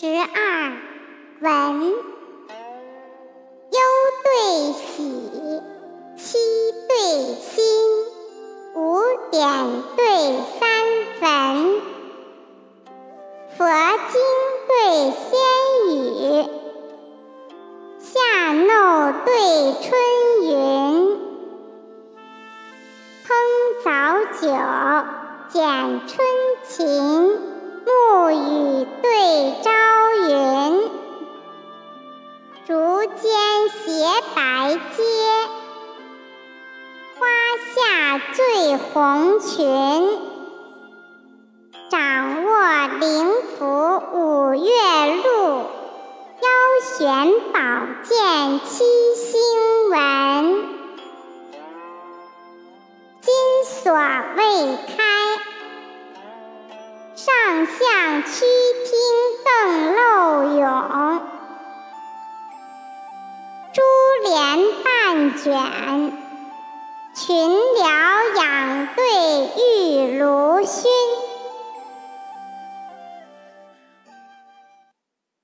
十二文，忧对喜，七对心，五点对三坟，佛经对仙语，夏弄对春云，烹早酒，剪春情。间携白阶，花下醉红裙。掌握灵符五月露，腰悬宝剑七星纹。金锁未开。上象曲帘半卷，群僚仰。